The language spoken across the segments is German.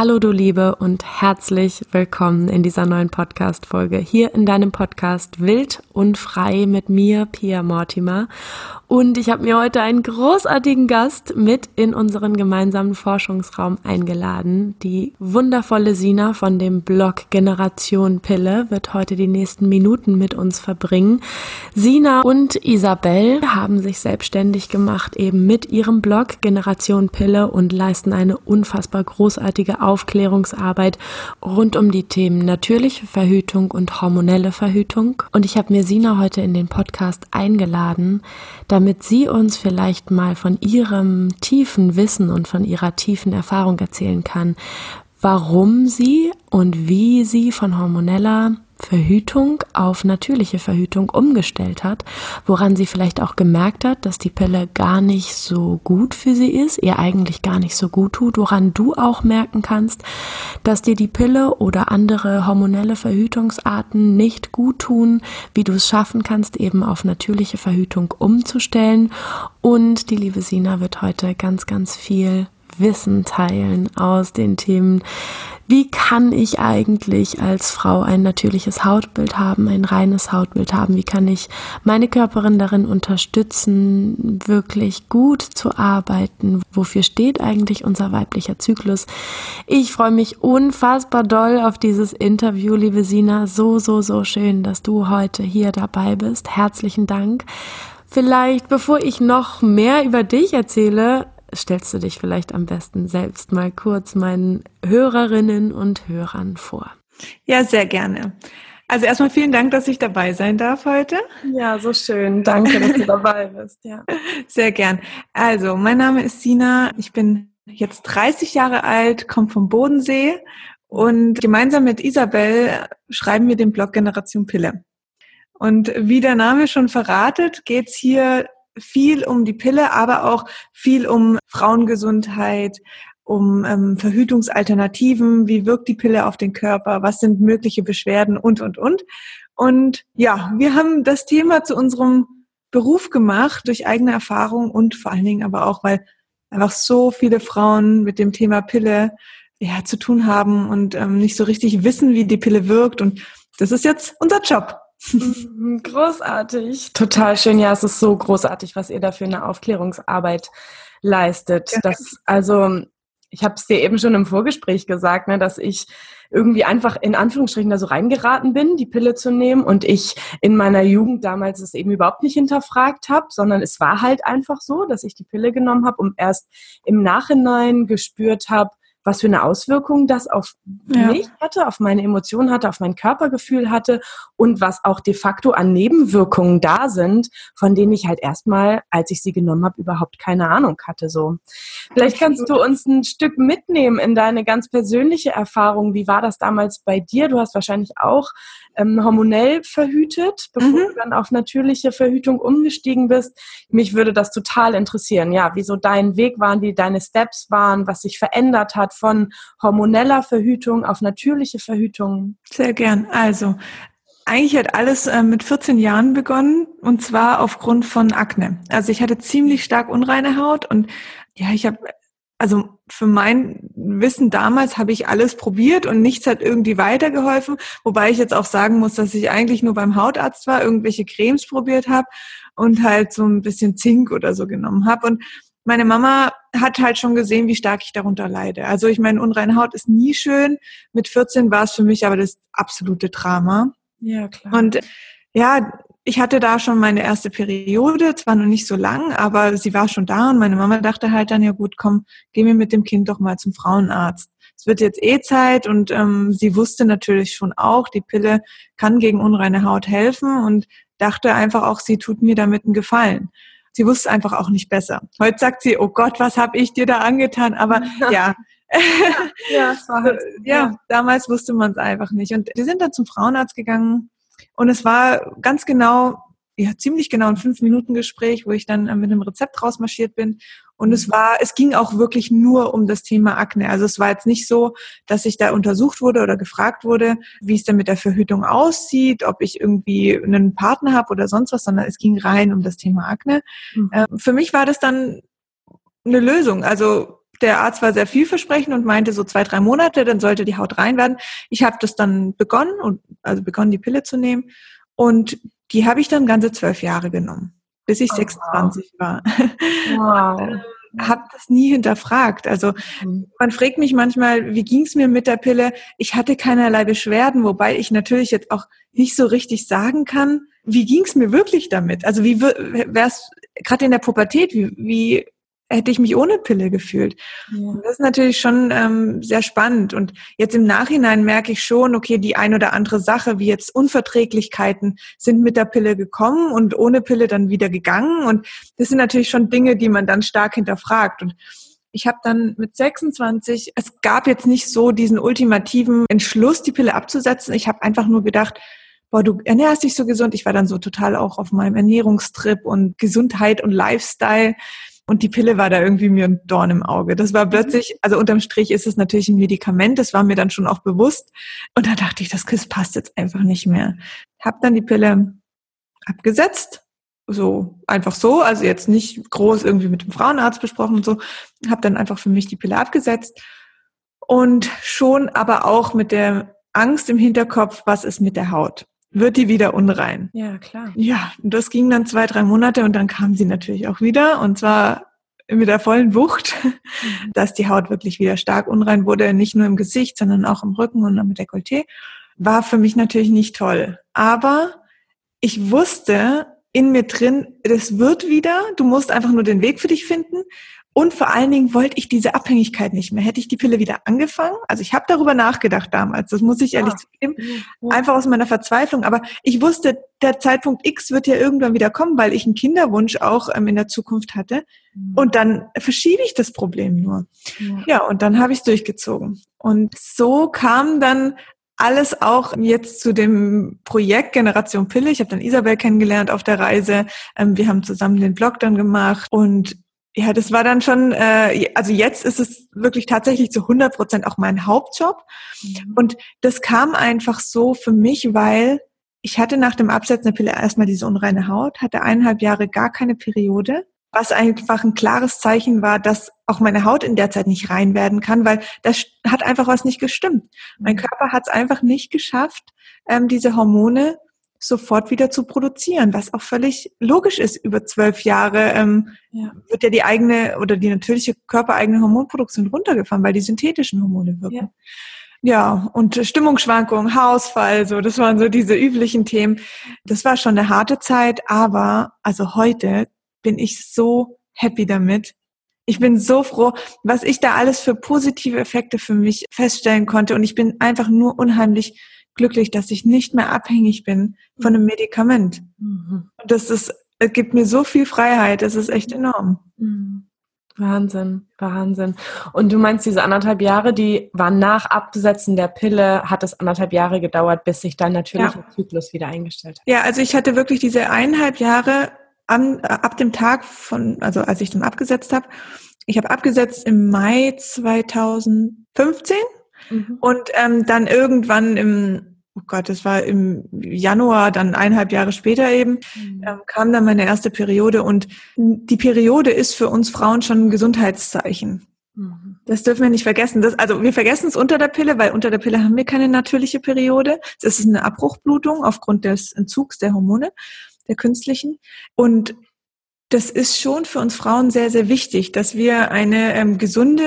Hallo du Liebe und herzlich willkommen in dieser neuen Podcast-Folge hier in deinem Podcast Wild und Frei mit mir, Pia Mortimer. Und ich habe mir heute einen großartigen Gast mit in unseren gemeinsamen Forschungsraum eingeladen. Die wundervolle Sina von dem Blog Generation Pille wird heute die nächsten Minuten mit uns verbringen. Sina und Isabel haben sich selbstständig gemacht eben mit ihrem Blog Generation Pille und leisten eine unfassbar großartige Aufklärungsarbeit rund um die Themen natürliche Verhütung und hormonelle Verhütung. Und ich habe mir Sina heute in den Podcast eingeladen, damit sie uns vielleicht mal von ihrem tiefen Wissen und von ihrer tiefen Erfahrung erzählen kann, warum sie und wie sie von hormoneller Verhütung auf natürliche Verhütung umgestellt hat, woran sie vielleicht auch gemerkt hat, dass die Pille gar nicht so gut für sie ist, ihr eigentlich gar nicht so gut tut, woran du auch merken kannst, dass dir die Pille oder andere hormonelle Verhütungsarten nicht gut tun, wie du es schaffen kannst, eben auf natürliche Verhütung umzustellen. Und die liebe Sina wird heute ganz, ganz viel Wissen teilen aus den Themen wie kann ich eigentlich als Frau ein natürliches Hautbild haben, ein reines Hautbild haben? Wie kann ich meine Körperin darin unterstützen, wirklich gut zu arbeiten? Wofür steht eigentlich unser weiblicher Zyklus? Ich freue mich unfassbar doll auf dieses Interview, liebe Sina. So, so, so schön, dass du heute hier dabei bist. Herzlichen Dank. Vielleicht, bevor ich noch mehr über dich erzähle, stellst du dich vielleicht am besten selbst mal kurz meinen Hörerinnen und Hörern vor. Ja, sehr gerne. Also erstmal vielen Dank, dass ich dabei sein darf heute. Ja, so schön. Danke, dass du dabei bist. Ja. Sehr gern. Also, mein Name ist Sina. Ich bin jetzt 30 Jahre alt, komme vom Bodensee und gemeinsam mit Isabel schreiben wir den Blog Generation Pille. Und wie der Name schon verratet, geht's hier viel um die Pille, aber auch viel um Frauengesundheit, um ähm, Verhütungsalternativen, wie wirkt die Pille auf den Körper, was sind mögliche Beschwerden und, und, und. Und ja, wir haben das Thema zu unserem Beruf gemacht durch eigene Erfahrung und vor allen Dingen aber auch, weil einfach so viele Frauen mit dem Thema Pille ja, zu tun haben und ähm, nicht so richtig wissen, wie die Pille wirkt. Und das ist jetzt unser Job. Mhm, großartig. Total schön. Ja, es ist so großartig, was ihr da für eine Aufklärungsarbeit leistet. Ja. Das, also, ich habe es dir eben schon im Vorgespräch gesagt, ne, dass ich irgendwie einfach in Anführungsstrichen da so reingeraten bin, die Pille zu nehmen und ich in meiner Jugend damals es eben überhaupt nicht hinterfragt habe, sondern es war halt einfach so, dass ich die Pille genommen habe und erst im Nachhinein gespürt habe, was für eine Auswirkung das auf ja. mich hatte, auf meine Emotionen hatte, auf mein Körpergefühl hatte und was auch de facto an Nebenwirkungen da sind, von denen ich halt erstmal, als ich sie genommen habe, überhaupt keine Ahnung hatte. So, vielleicht kannst du uns ein Stück mitnehmen in deine ganz persönliche Erfahrung. Wie war das damals bei dir? Du hast wahrscheinlich auch ähm, hormonell verhütet, bevor mhm. du dann auf natürliche Verhütung umgestiegen bist. Mich würde das total interessieren. Ja, wieso dein Weg waren, wie deine Steps waren, was sich verändert hat von hormoneller Verhütung auf natürliche Verhütung. Sehr gern. Also, eigentlich hat alles äh, mit 14 Jahren begonnen und zwar aufgrund von Akne. Also ich hatte ziemlich stark unreine Haut und ja, ich habe also für mein Wissen damals habe ich alles probiert und nichts hat irgendwie weitergeholfen, wobei ich jetzt auch sagen muss, dass ich eigentlich nur beim Hautarzt war, irgendwelche Cremes probiert habe und halt so ein bisschen Zink oder so genommen habe und meine Mama hat halt schon gesehen, wie stark ich darunter leide. Also ich meine, unreine Haut ist nie schön. Mit 14 war es für mich aber das absolute Drama. Ja, klar. Und ja, ich hatte da schon meine erste Periode, zwar noch nicht so lang, aber sie war schon da und meine Mama dachte halt dann, ja gut, komm, geh mir mit dem Kind doch mal zum Frauenarzt. Es wird jetzt eh Zeit und ähm, sie wusste natürlich schon auch, die Pille kann gegen unreine Haut helfen und dachte einfach auch, sie tut mir damit einen Gefallen. Sie wusste einfach auch nicht besser. Heute sagt sie, oh Gott, was habe ich dir da angetan? Aber ja, ja, halt, ja, ja, damals wusste man es einfach nicht. Und wir sind dann zum Frauenarzt gegangen und es war ganz genau, ja, ziemlich genau ein fünf Minuten Gespräch, wo ich dann mit einem Rezept rausmarschiert bin. Und es mhm. war, es ging auch wirklich nur um das Thema Akne. Also es war jetzt nicht so, dass ich da untersucht wurde oder gefragt wurde, wie es denn mit der Verhütung aussieht, ob ich irgendwie einen Partner habe oder sonst was, sondern es ging rein um das Thema Akne. Mhm. Äh, für mich war das dann eine Lösung. Also der Arzt war sehr vielversprechend und meinte so zwei, drei Monate, dann sollte die Haut rein werden. Ich habe das dann begonnen und also begonnen, die Pille zu nehmen. Und die habe ich dann ganze zwölf Jahre genommen, bis ich oh, 26 wow. war. Wow. habe das nie hinterfragt. Also mhm. man fragt mich manchmal, wie ging es mir mit der Pille? Ich hatte keinerlei Beschwerden, wobei ich natürlich jetzt auch nicht so richtig sagen kann, wie ging es mir wirklich damit? Also wie wäre es gerade in der Pubertät, wie, wie hätte ich mich ohne Pille gefühlt. Ja. Das ist natürlich schon ähm, sehr spannend. Und jetzt im Nachhinein merke ich schon, okay, die ein oder andere Sache, wie jetzt Unverträglichkeiten, sind mit der Pille gekommen und ohne Pille dann wieder gegangen. Und das sind natürlich schon Dinge, die man dann stark hinterfragt. Und ich habe dann mit 26, es gab jetzt nicht so diesen ultimativen Entschluss, die Pille abzusetzen. Ich habe einfach nur gedacht, boah, du ernährst dich so gesund. Ich war dann so total auch auf meinem Ernährungstrip und Gesundheit und Lifestyle. Und die Pille war da irgendwie mir ein Dorn im Auge. Das war mhm. plötzlich, also unterm Strich ist es natürlich ein Medikament, das war mir dann schon auch bewusst. Und da dachte ich, das Kiss passt jetzt einfach nicht mehr. Hab dann die Pille abgesetzt, so einfach so, also jetzt nicht groß irgendwie mit dem Frauenarzt besprochen und so. Hab dann einfach für mich die Pille abgesetzt und schon aber auch mit der Angst im Hinterkopf, was ist mit der Haut? Wird die wieder unrein. Ja, klar. Ja, und das ging dann zwei, drei Monate und dann kam sie natürlich auch wieder und zwar mit der vollen Wucht, mhm. dass die Haut wirklich wieder stark unrein wurde, nicht nur im Gesicht, sondern auch im Rücken und am Dekolleté. War für mich natürlich nicht toll. Aber ich wusste in mir drin, das wird wieder, du musst einfach nur den Weg für dich finden. Und vor allen Dingen wollte ich diese Abhängigkeit nicht mehr. Hätte ich die Pille wieder angefangen, also ich habe darüber nachgedacht damals, das muss ich ehrlich ja. zugeben, einfach aus meiner Verzweiflung. Aber ich wusste, der Zeitpunkt X wird ja irgendwann wieder kommen, weil ich einen Kinderwunsch auch ähm, in der Zukunft hatte. Mhm. Und dann verschiebe ich das Problem nur. Ja, ja und dann habe ich es durchgezogen. Und so kam dann alles auch jetzt zu dem Projekt Generation Pille. Ich habe dann Isabel kennengelernt auf der Reise. Ähm, wir haben zusammen den Blog dann gemacht und ja, das war dann schon, äh, also jetzt ist es wirklich tatsächlich zu 100 Prozent auch mein Hauptjob. Mhm. Und das kam einfach so für mich, weil ich hatte nach dem Absetzen der Pille erstmal diese unreine Haut, hatte eineinhalb Jahre gar keine Periode, was einfach ein klares Zeichen war, dass auch meine Haut in der Zeit nicht rein werden kann, weil das hat einfach was nicht gestimmt. Mein mhm. Körper hat es einfach nicht geschafft, ähm, diese Hormone sofort wieder zu produzieren, was auch völlig logisch ist. Über zwölf Jahre ähm, ja. wird ja die eigene oder die natürliche körpereigene Hormonproduktion runtergefahren, weil die synthetischen Hormone wirken. Ja. Ja, und Stimmungsschwankungen, Haarausfall, so, das waren so diese üblichen Themen. Das war schon eine harte Zeit, aber also heute bin ich so happy damit. Ich bin so froh, was ich da alles für positive Effekte für mich feststellen konnte und ich bin einfach nur unheimlich glücklich, dass ich nicht mehr abhängig bin von einem Medikament. Mhm. Und das ist, es gibt mir so viel Freiheit, das ist echt enorm. Mhm. Wahnsinn, Wahnsinn. Und du meinst, diese anderthalb Jahre, die waren nach Absetzen der Pille, hat es anderthalb Jahre gedauert, bis sich dein natürlicher ja. Zyklus wieder eingestellt hat? Ja, also ich hatte wirklich diese eineinhalb Jahre an, äh, ab dem Tag von, also als ich dann abgesetzt habe. Ich habe abgesetzt im Mai 2015 mhm. und ähm, dann irgendwann im oh Gott, das war im Januar, dann eineinhalb Jahre später eben, mhm. ähm, kam dann meine erste Periode. Und die Periode ist für uns Frauen schon ein Gesundheitszeichen. Mhm. Das dürfen wir nicht vergessen. Das, also wir vergessen es unter der Pille, weil unter der Pille haben wir keine natürliche Periode. Es ist eine Abbruchblutung aufgrund des Entzugs der Hormone, der künstlichen. Und das ist schon für uns Frauen sehr, sehr wichtig, dass wir eine ähm, gesunde,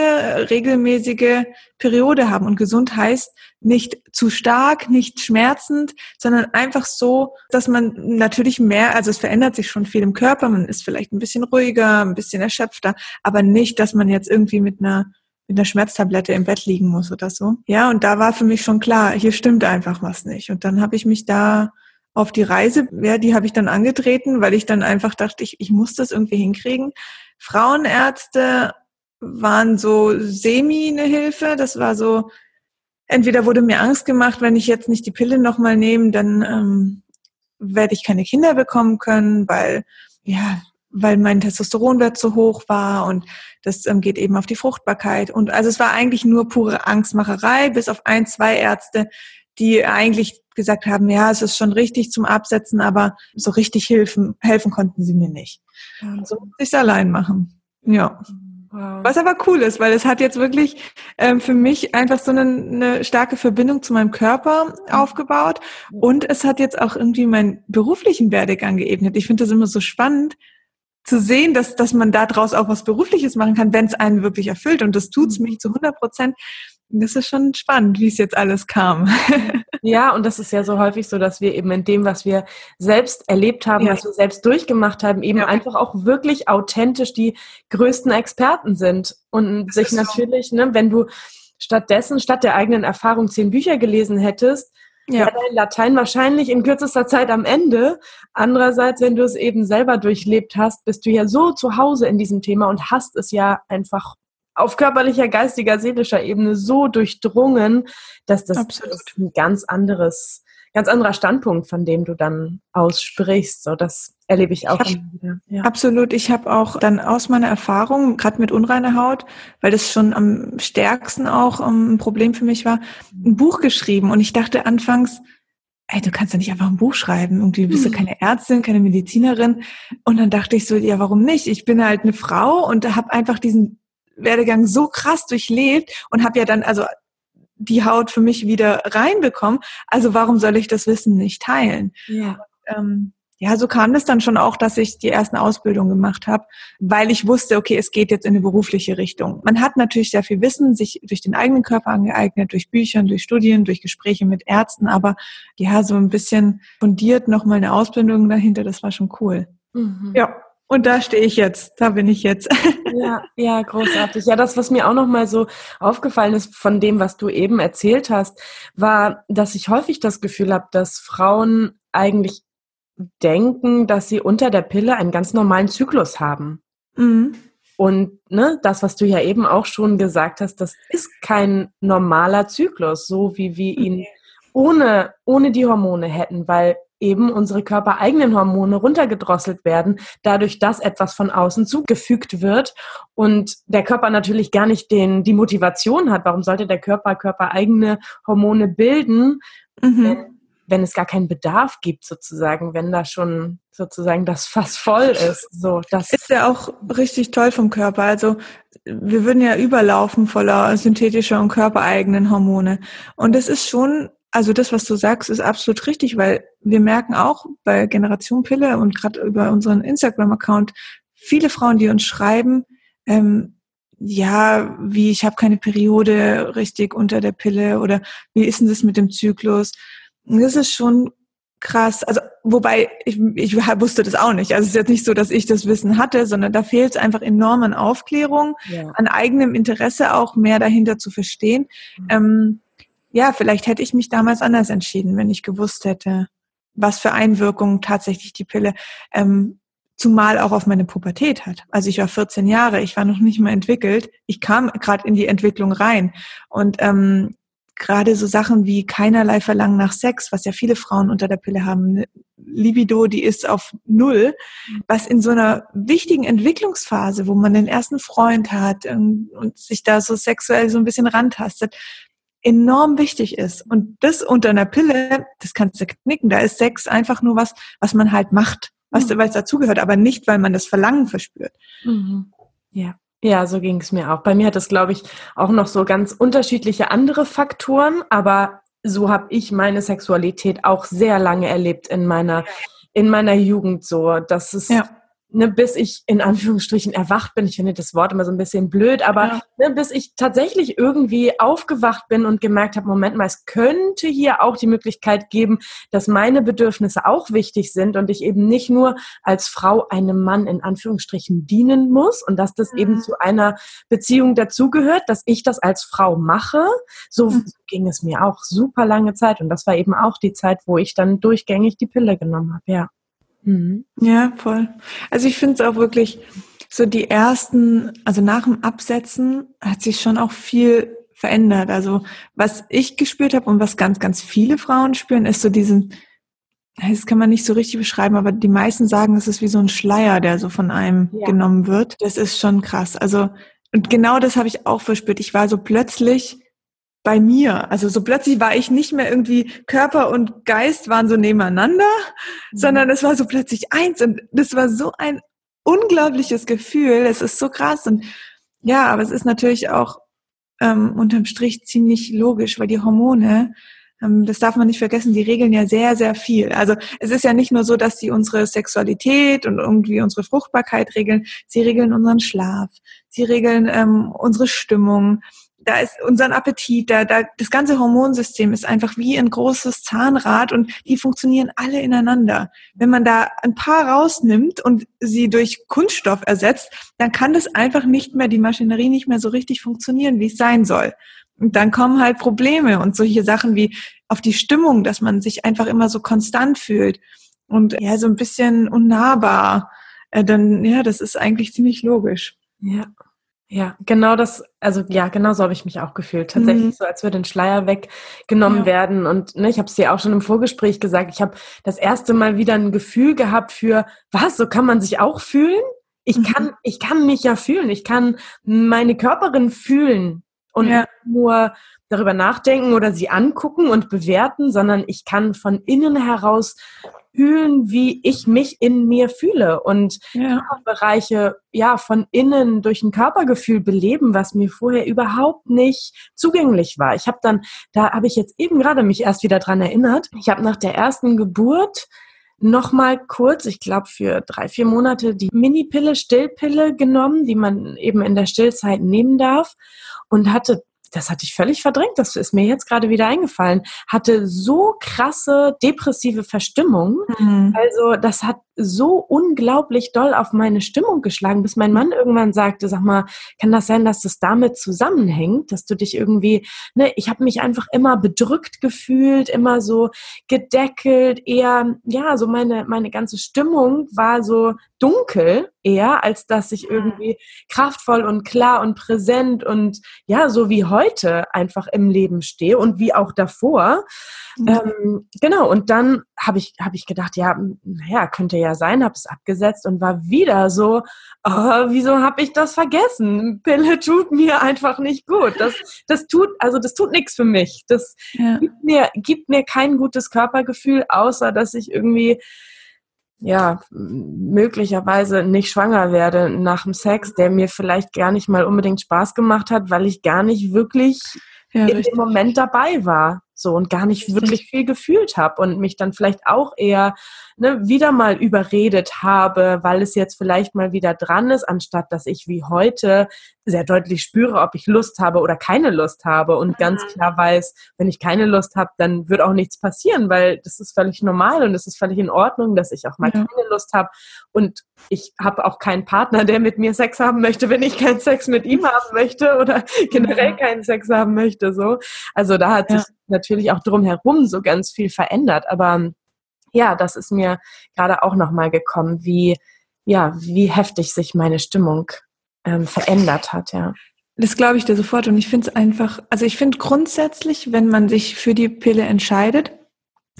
regelmäßige Periode haben. Und gesund heißt nicht zu stark, nicht schmerzend, sondern einfach so, dass man natürlich mehr, also es verändert sich schon viel im Körper, man ist vielleicht ein bisschen ruhiger, ein bisschen erschöpfter, aber nicht, dass man jetzt irgendwie mit einer mit einer Schmerztablette im Bett liegen muss oder so. Ja, und da war für mich schon klar, hier stimmt einfach was nicht. Und dann habe ich mich da auf die Reise, ja, die habe ich dann angetreten, weil ich dann einfach dachte, ich, ich muss das irgendwie hinkriegen. Frauenärzte waren so semi eine Hilfe. Das war so, entweder wurde mir Angst gemacht, wenn ich jetzt nicht die Pille nochmal nehme, dann ähm, werde ich keine Kinder bekommen können, weil, ja, weil mein Testosteronwert zu hoch war und das ähm, geht eben auf die Fruchtbarkeit. Und also es war eigentlich nur pure Angstmacherei, bis auf ein, zwei Ärzte, die eigentlich gesagt haben, ja, es ist schon richtig zum Absetzen, aber so richtig helfen, helfen konnten sie mir nicht. Ja. So musste ich es allein machen. Ja. Wow. Was aber cool ist, weil es hat jetzt wirklich ähm, für mich einfach so eine, eine starke Verbindung zu meinem Körper mhm. aufgebaut und es hat jetzt auch irgendwie meinen beruflichen Werdegang geebnet. Ich finde das immer so spannend zu sehen, dass, dass man daraus auch was Berufliches machen kann, wenn es einen wirklich erfüllt und das tut's mhm. mich zu 100 Prozent. Das ist schon spannend, wie es jetzt alles kam. Ja, und das ist ja so häufig so, dass wir eben in dem, was wir selbst erlebt haben, ja. was wir selbst durchgemacht haben, eben ja. einfach auch wirklich authentisch die größten Experten sind. Und das sich natürlich, so. ne, wenn du stattdessen, statt der eigenen Erfahrung zehn Bücher gelesen hättest, ja. wäre dein Latein wahrscheinlich in kürzester Zeit am Ende. Andererseits, wenn du es eben selber durchlebt hast, bist du ja so zu Hause in diesem Thema und hast es ja einfach auf körperlicher, geistiger, seelischer Ebene so durchdrungen, dass das Absolut. ein ganz anderes, ganz anderer Standpunkt, von dem du dann aussprichst. So, das erlebe ich auch ich hab, wieder. Ja. Absolut. Ich habe auch dann aus meiner Erfahrung, gerade mit unreiner Haut, weil das schon am stärksten auch um, ein Problem für mich war, ein Buch geschrieben. Und ich dachte anfangs, ey, du kannst ja nicht einfach ein Buch schreiben. Irgendwie bist du hm. keine Ärztin, keine Medizinerin. Und dann dachte ich so, ja, warum nicht? Ich bin halt eine Frau und habe einfach diesen Werdegang so krass durchlebt und habe ja dann also die Haut für mich wieder reinbekommen. Also warum soll ich das Wissen nicht teilen? Ja. Ähm, ja, so kam es dann schon auch, dass ich die ersten Ausbildungen gemacht habe, weil ich wusste, okay, es geht jetzt in eine berufliche Richtung. Man hat natürlich sehr viel Wissen, sich durch den eigenen Körper angeeignet, durch Büchern, durch Studien, durch Gespräche mit Ärzten, aber ja, so ein bisschen fundiert nochmal eine Ausbildung dahinter, das war schon cool. Mhm. Ja, und da stehe ich jetzt, da bin ich jetzt. Ja, ja, großartig. Ja, das, was mir auch nochmal so aufgefallen ist von dem, was du eben erzählt hast, war, dass ich häufig das Gefühl habe, dass Frauen eigentlich denken, dass sie unter der Pille einen ganz normalen Zyklus haben. Mhm. Und ne, das, was du ja eben auch schon gesagt hast, das ist kein normaler Zyklus, so wie wir ihn ohne, ohne die Hormone hätten, weil eben unsere körpereigenen Hormone runtergedrosselt werden, dadurch, dass etwas von außen zugefügt wird und der Körper natürlich gar nicht den, die Motivation hat. Warum sollte der Körper körpereigene Hormone bilden, mhm. wenn, wenn es gar keinen Bedarf gibt, sozusagen, wenn da schon sozusagen das Fass voll ist. So, das ist ja auch richtig toll vom Körper. Also wir würden ja überlaufen voller synthetischer und körpereigenen Hormone. Und es ist schon also das, was du sagst, ist absolut richtig, weil wir merken auch bei Generation Pille und gerade über unseren Instagram-Account viele Frauen, die uns schreiben, ähm, ja, wie ich habe keine Periode richtig unter der Pille oder wie ist denn das mit dem Zyklus? Das ist schon krass. Also wobei ich, ich wusste das auch nicht. Also es ist jetzt nicht so, dass ich das Wissen hatte, sondern da fehlt es einfach enorm an Aufklärung, ja. an eigenem Interesse auch mehr dahinter zu verstehen. Mhm. Ähm, ja, vielleicht hätte ich mich damals anders entschieden, wenn ich gewusst hätte, was für Einwirkungen tatsächlich die Pille ähm, zumal auch auf meine Pubertät hat. Also ich war 14 Jahre, ich war noch nicht mal entwickelt. Ich kam gerade in die Entwicklung rein und ähm, gerade so Sachen wie keinerlei Verlangen nach Sex, was ja viele Frauen unter der Pille haben, Libido, die ist auf Null, was in so einer wichtigen Entwicklungsphase, wo man den ersten Freund hat und, und sich da so sexuell so ein bisschen rantastet, enorm wichtig ist. Und das unter einer Pille, das kannst du knicken. Da ist Sex einfach nur was, was man halt macht, was, mhm. weil es dazugehört, aber nicht, weil man das Verlangen verspürt. Mhm. Ja. Ja, so ging es mir auch. Bei mir hat es, glaube ich, auch noch so ganz unterschiedliche andere Faktoren, aber so habe ich meine Sexualität auch sehr lange erlebt in meiner in meiner Jugend so. dass es ja ne, bis ich in Anführungsstrichen erwacht bin. Ich finde das Wort immer so ein bisschen blöd, aber ja. ne, bis ich tatsächlich irgendwie aufgewacht bin und gemerkt habe, Moment mal, es könnte hier auch die Möglichkeit geben, dass meine Bedürfnisse auch wichtig sind und ich eben nicht nur als Frau einem Mann in Anführungsstrichen dienen muss und dass das mhm. eben zu einer Beziehung dazugehört, dass ich das als Frau mache. So mhm. ging es mir auch super lange Zeit und das war eben auch die Zeit, wo ich dann durchgängig die Pille genommen habe, ja. Mhm. Ja, voll. Also ich finde es auch wirklich so die ersten, also nach dem Absetzen hat sich schon auch viel verändert. Also was ich gespürt habe und was ganz, ganz viele Frauen spüren, ist so diesen, das kann man nicht so richtig beschreiben, aber die meisten sagen, es ist wie so ein Schleier, der so von einem ja. genommen wird. Das ist schon krass. Also und genau das habe ich auch verspürt. Ich war so plötzlich bei mir. Also so plötzlich war ich nicht mehr irgendwie Körper und Geist waren so nebeneinander, mhm. sondern es war so plötzlich eins und das war so ein unglaubliches Gefühl. Es ist so krass und Ja, aber es ist natürlich auch ähm, unterm Strich ziemlich logisch, weil die Hormone, ähm, das darf man nicht vergessen, die regeln ja sehr, sehr viel. Also es ist ja nicht nur so, dass sie unsere Sexualität und irgendwie unsere Fruchtbarkeit regeln, sie regeln unseren Schlaf, sie regeln ähm, unsere Stimmung, da ist unseren Appetit, da, da, das ganze Hormonsystem ist einfach wie ein großes Zahnrad und die funktionieren alle ineinander. Wenn man da ein paar rausnimmt und sie durch Kunststoff ersetzt, dann kann das einfach nicht mehr, die Maschinerie nicht mehr so richtig funktionieren, wie es sein soll. Und dann kommen halt Probleme und solche Sachen wie auf die Stimmung, dass man sich einfach immer so konstant fühlt und ja, so ein bisschen unnahbar. Äh, dann, ja, das ist eigentlich ziemlich logisch. Ja. Ja, genau das, also ja, genau so habe ich mich auch gefühlt. Tatsächlich mhm. so, als würde ein Schleier weggenommen ja. werden. Und ne, ich habe es dir auch schon im Vorgespräch gesagt, ich habe das erste Mal wieder ein Gefühl gehabt für, was, so kann man sich auch fühlen? Ich mhm. kann, ich kann mich ja fühlen, ich kann meine Körperin fühlen und ja. nur darüber nachdenken oder sie angucken und bewerten, sondern ich kann von innen heraus fühlen, wie ich mich in mir fühle und ja. Bereiche ja von innen durch ein Körpergefühl beleben, was mir vorher überhaupt nicht zugänglich war. Ich habe dann, da habe ich jetzt eben gerade mich erst wieder dran erinnert. Ich habe nach der ersten Geburt noch mal kurz, ich glaube für drei, vier Monate, die Mini-Pille, Stillpille genommen, die man eben in der Stillzeit nehmen darf und hatte das hatte ich völlig verdrängt, das ist mir jetzt gerade wieder eingefallen, hatte so krasse depressive Verstimmung. Mhm. Also das hat so unglaublich doll auf meine Stimmung geschlagen, bis mein Mann irgendwann sagte, sag mal, kann das sein, dass das damit zusammenhängt, dass du dich irgendwie, ne, ich habe mich einfach immer bedrückt gefühlt, immer so gedeckelt, eher, ja, so meine, meine ganze Stimmung war so dunkel eher, als dass ich irgendwie kraftvoll und klar und präsent und ja, so wie heute einfach im Leben stehe und wie auch davor. Mhm. Ähm, genau, und dann habe ich, hab ich gedacht, ja, naja, könnte ja sein, habe es abgesetzt und war wieder so, oh, wieso habe ich das vergessen? Pille tut mir einfach nicht gut. Das, das tut, also das tut nichts für mich. Das ja. gibt, mir, gibt mir kein gutes Körpergefühl, außer dass ich irgendwie ja, möglicherweise nicht schwanger werde nach dem Sex, der mir vielleicht gar nicht mal unbedingt Spaß gemacht hat, weil ich gar nicht wirklich ja, in dem Moment dabei war so und gar nicht wirklich viel gefühlt habe und mich dann vielleicht auch eher ne, wieder mal überredet habe, weil es jetzt vielleicht mal wieder dran ist, anstatt dass ich wie heute sehr deutlich spüre, ob ich Lust habe oder keine Lust habe und ganz mhm. klar weiß, wenn ich keine Lust habe, dann wird auch nichts passieren, weil das ist völlig normal und es ist völlig in Ordnung, dass ich auch mal ja. keine Lust habe und ich habe auch keinen Partner, der mit mir Sex haben möchte, wenn ich keinen Sex mit ihm haben möchte oder generell keinen Sex haben möchte, so. Also da hat ja. sich natürlich auch drumherum so ganz viel verändert, aber ja, das ist mir gerade auch nochmal gekommen, wie, ja, wie heftig sich meine Stimmung ähm, verändert hat, ja. Das glaube ich dir sofort und ich finde es einfach, also ich finde grundsätzlich, wenn man sich für die Pille entscheidet,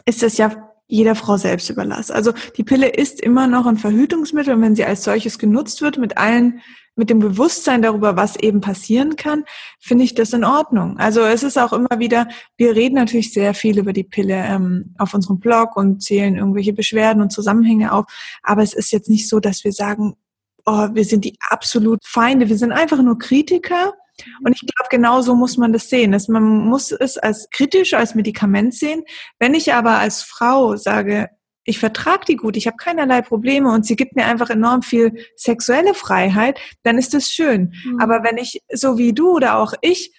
ist das ja jeder Frau selbst überlassen. Also die Pille ist immer noch ein Verhütungsmittel und wenn sie als solches genutzt wird mit allen mit dem Bewusstsein darüber, was eben passieren kann, finde ich das in Ordnung. Also es ist auch immer wieder, wir reden natürlich sehr viel über die Pille ähm, auf unserem Blog und zählen irgendwelche Beschwerden und Zusammenhänge auf, aber es ist jetzt nicht so, dass wir sagen, oh, wir sind die absolut Feinde, wir sind einfach nur Kritiker. Und ich glaube, genau so muss man das sehen. Dass man muss es als kritisch, als Medikament sehen. Wenn ich aber als Frau sage, ich vertrage die gut, ich habe keinerlei Probleme und sie gibt mir einfach enorm viel sexuelle Freiheit, dann ist das schön. Mhm. Aber wenn ich, so wie du oder auch ich,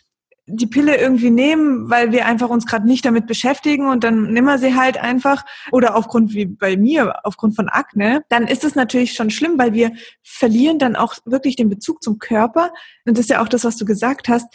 die Pille irgendwie nehmen, weil wir einfach uns gerade nicht damit beschäftigen und dann wir sie halt einfach oder aufgrund wie bei mir, aufgrund von Akne, dann ist es natürlich schon schlimm, weil wir verlieren dann auch wirklich den Bezug zum Körper. Und das ist ja auch das, was du gesagt hast,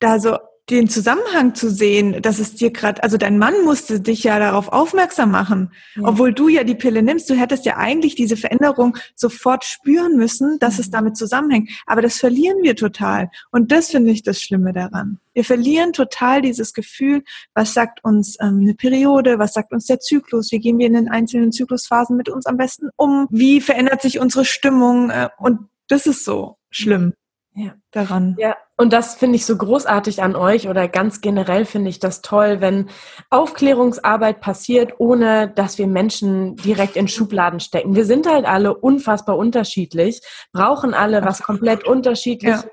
da so den Zusammenhang zu sehen, dass es dir gerade, also dein Mann musste dich ja darauf aufmerksam machen, ja. obwohl du ja die Pille nimmst. Du hättest ja eigentlich diese Veränderung sofort spüren müssen, dass mhm. es damit zusammenhängt. Aber das verlieren wir total. Und das finde ich das Schlimme daran. Wir verlieren total dieses Gefühl, was sagt uns ähm, eine Periode, was sagt uns der Zyklus, wie gehen wir in den einzelnen Zyklusphasen mit uns am besten um, wie verändert sich unsere Stimmung äh, und das ist so schlimm ja. daran. Ja, und das finde ich so großartig an euch oder ganz generell finde ich das toll, wenn Aufklärungsarbeit passiert, ohne dass wir Menschen direkt in Schubladen stecken. Wir sind halt alle unfassbar unterschiedlich, brauchen alle was komplett unterschiedliches. Ja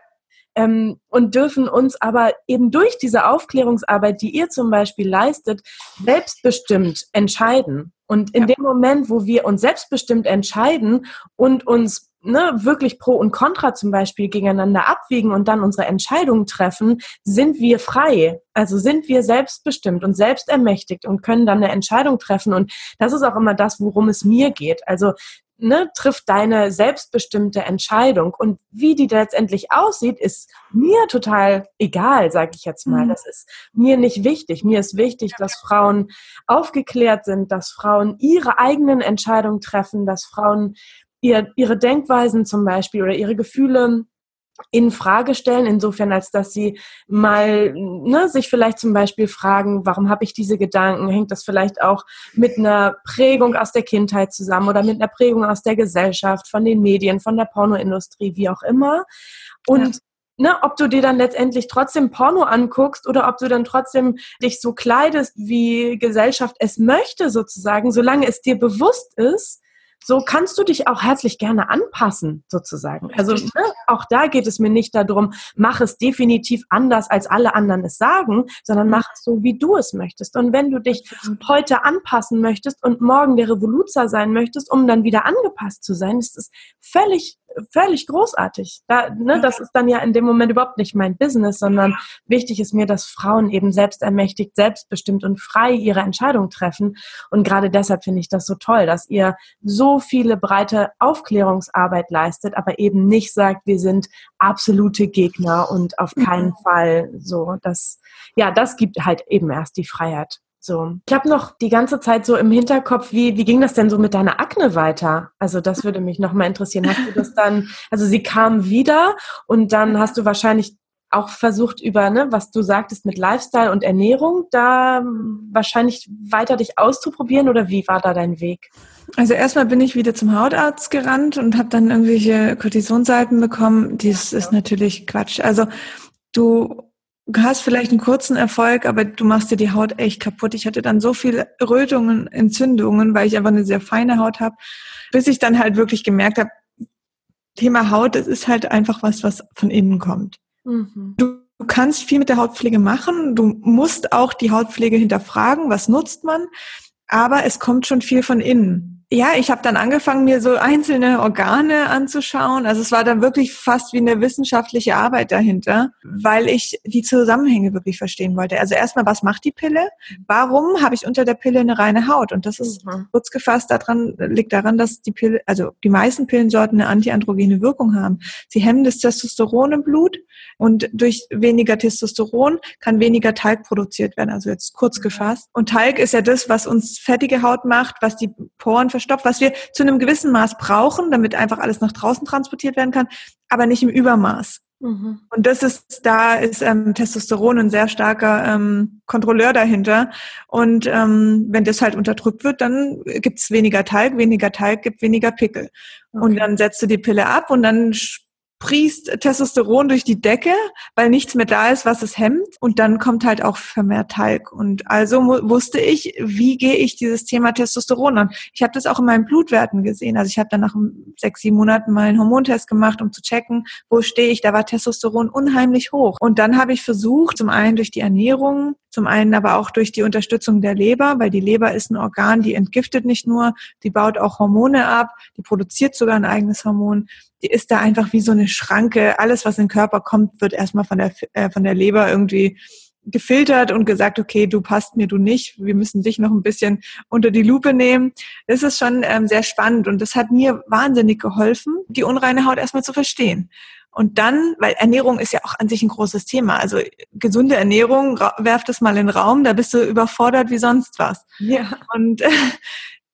ähm, und dürfen uns aber eben durch diese Aufklärungsarbeit, die ihr zum Beispiel leistet, selbstbestimmt entscheiden. Und in ja. dem Moment, wo wir uns selbstbestimmt entscheiden und uns ne, wirklich Pro und Contra zum Beispiel gegeneinander abwiegen und dann unsere Entscheidungen treffen, sind wir frei. Also sind wir selbstbestimmt und selbstermächtigt und können dann eine Entscheidung treffen. Und das ist auch immer das, worum es mir geht. Also ne, trifft deine selbstbestimmte Entscheidung. Und wie die letztendlich aussieht, ist mir total egal, sage ich jetzt mal. Mhm. Das ist mir nicht wichtig. Mir ist wichtig, dass Frauen aufgeklärt sind, dass Frauen ihre eigenen Entscheidungen treffen, dass Frauen ihr, ihre Denkweisen zum Beispiel oder ihre Gefühle in Frage stellen, insofern als dass sie mal ne, sich vielleicht zum Beispiel fragen, warum habe ich diese Gedanken? Hängt das vielleicht auch mit einer Prägung aus der Kindheit zusammen oder mit einer Prägung aus der Gesellschaft, von den Medien, von der Pornoindustrie, wie auch immer? Und ja. Ne, ob du dir dann letztendlich trotzdem Porno anguckst oder ob du dann trotzdem dich so kleidest, wie Gesellschaft es möchte, sozusagen, solange es dir bewusst ist, so kannst du dich auch herzlich gerne anpassen, sozusagen. Also ne, auch da geht es mir nicht darum, mach es definitiv anders, als alle anderen es sagen, sondern mach es so, wie du es möchtest. Und wenn du dich heute anpassen möchtest und morgen der Revoluzer sein möchtest, um dann wieder angepasst zu sein, ist es völlig völlig großartig. Da, ne, das ist dann ja in dem Moment überhaupt nicht mein Business, sondern wichtig ist mir, dass Frauen eben selbst ermächtigt, selbstbestimmt und frei ihre Entscheidung treffen. Und gerade deshalb finde ich das so toll, dass ihr so viele breite Aufklärungsarbeit leistet, aber eben nicht sagt, wir sind absolute Gegner und auf keinen mhm. Fall so. Das, ja, das gibt halt eben erst die Freiheit. So. Ich habe noch die ganze Zeit so im Hinterkopf, wie, wie ging das denn so mit deiner Akne weiter? Also das würde mich nochmal interessieren. Hast du das dann, also sie kam wieder und dann hast du wahrscheinlich auch versucht über, ne, was du sagtest mit Lifestyle und Ernährung, da wahrscheinlich weiter dich auszuprobieren oder wie war da dein Weg? Also erstmal bin ich wieder zum Hautarzt gerannt und habe dann irgendwelche Kortisonsalben bekommen. Dies ist natürlich Quatsch. Also du du hast vielleicht einen kurzen Erfolg, aber du machst dir die Haut echt kaputt. Ich hatte dann so viele Rötungen, Entzündungen, weil ich einfach eine sehr feine Haut habe, bis ich dann halt wirklich gemerkt habe, Thema Haut, das ist halt einfach was, was von innen kommt. Mhm. Du kannst viel mit der Hautpflege machen. Du musst auch die Hautpflege hinterfragen, was nutzt man, aber es kommt schon viel von innen ja, ich habe dann angefangen, mir so einzelne Organe anzuschauen. Also es war dann wirklich fast wie eine wissenschaftliche Arbeit dahinter, weil ich die Zusammenhänge wirklich verstehen wollte. Also erstmal, was macht die Pille? Warum habe ich unter der Pille eine reine Haut? Und das ist mhm. kurz gefasst daran, liegt daran, dass die Pille, also die meisten Pillensorten eine antiandrogene Wirkung haben. Sie hemmen das Testosteron im Blut und durch weniger Testosteron kann weniger Talg produziert werden. Also jetzt kurz gefasst. Und Talg ist ja das, was uns fettige Haut macht, was die Poren verstopft, was wir zu einem gewissen Maß brauchen, damit einfach alles nach draußen transportiert werden kann, aber nicht im Übermaß. Mhm. Und das ist, da ist ähm, Testosteron ein sehr starker ähm, Kontrolleur dahinter. Und ähm, wenn das halt unterdrückt wird, dann gibt's weniger Talg, weniger Talg gibt weniger Pickel. Okay. Und dann setzt du die Pille ab und dann priest Testosteron durch die Decke, weil nichts mehr da ist, was es hemmt. Und dann kommt halt auch vermehrt Talg. Und also wusste ich, wie gehe ich dieses Thema Testosteron an. Ich habe das auch in meinen Blutwerten gesehen. Also ich habe dann nach sechs, sieben Monaten mal einen Hormontest gemacht, um zu checken, wo stehe ich. Da war Testosteron unheimlich hoch. Und dann habe ich versucht, zum einen durch die Ernährung, zum einen aber auch durch die Unterstützung der Leber, weil die Leber ist ein Organ, die entgiftet nicht nur, die baut auch Hormone ab, die produziert sogar ein eigenes Hormon ist da einfach wie so eine Schranke. Alles, was in den Körper kommt, wird erstmal von der, äh, von der Leber irgendwie gefiltert und gesagt, okay, du passt mir, du nicht, wir müssen dich noch ein bisschen unter die Lupe nehmen. Das ist schon ähm, sehr spannend und das hat mir wahnsinnig geholfen, die unreine Haut erstmal zu verstehen. Und dann, weil Ernährung ist ja auch an sich ein großes Thema. Also gesunde Ernährung, werft es mal in den Raum, da bist du überfordert wie sonst was. Ja. Und äh,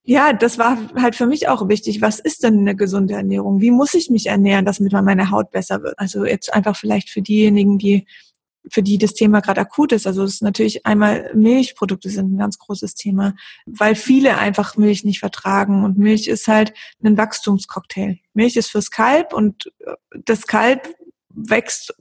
ja, das war halt für mich auch wichtig. Was ist denn eine gesunde Ernährung? Wie muss ich mich ernähren, damit meine Haut besser wird? Also jetzt einfach vielleicht für diejenigen, die für die das Thema gerade akut ist. Also es ist natürlich einmal Milchprodukte sind ein ganz großes Thema, weil viele einfach Milch nicht vertragen und Milch ist halt ein Wachstumscocktail. Milch ist fürs Kalb und das Kalb wächst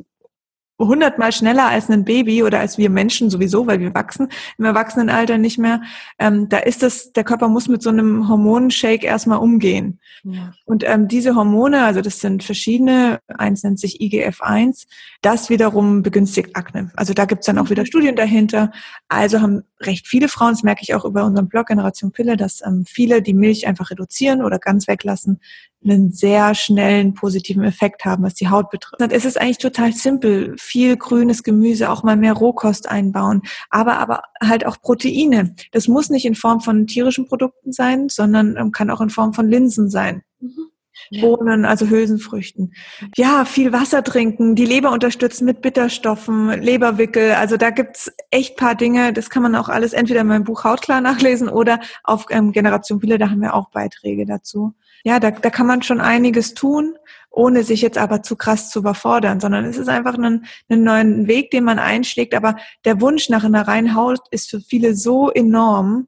hundertmal schneller als ein Baby oder als wir Menschen sowieso, weil wir wachsen im Erwachsenenalter nicht mehr. Ähm, da ist das, der Körper muss mit so einem Hormonshake erstmal umgehen. Ja. Und ähm, diese Hormone, also das sind verschiedene, eins nennt sich IGF-1, das wiederum begünstigt Akne. Also da gibt's dann auch wieder Studien dahinter. Also haben recht viele Frauen, das merke ich auch über unseren Blog Generation Pille, dass ähm, viele die Milch einfach reduzieren oder ganz weglassen, einen sehr schnellen positiven Effekt haben, was die Haut betrifft. Es ist eigentlich total simpel. Viel grünes Gemüse, auch mal mehr Rohkost einbauen, aber, aber halt auch Proteine. Das muss nicht in Form von tierischen Produkten sein, sondern ähm, kann auch in Form von Linsen sein. Mhm. Bohnen, also Hülsenfrüchten. Ja, viel Wasser trinken, die Leber unterstützen mit Bitterstoffen, Leberwickel. Also da gibt's echt paar Dinge. Das kann man auch alles entweder in meinem Buch Hautklar nachlesen oder auf ähm, Generation Pille, da haben wir auch Beiträge dazu. Ja, da, da kann man schon einiges tun, ohne sich jetzt aber zu krass zu überfordern, sondern es ist einfach ein, ein neuen Weg, den man einschlägt. Aber der Wunsch nach einer reinen Haut ist für viele so enorm,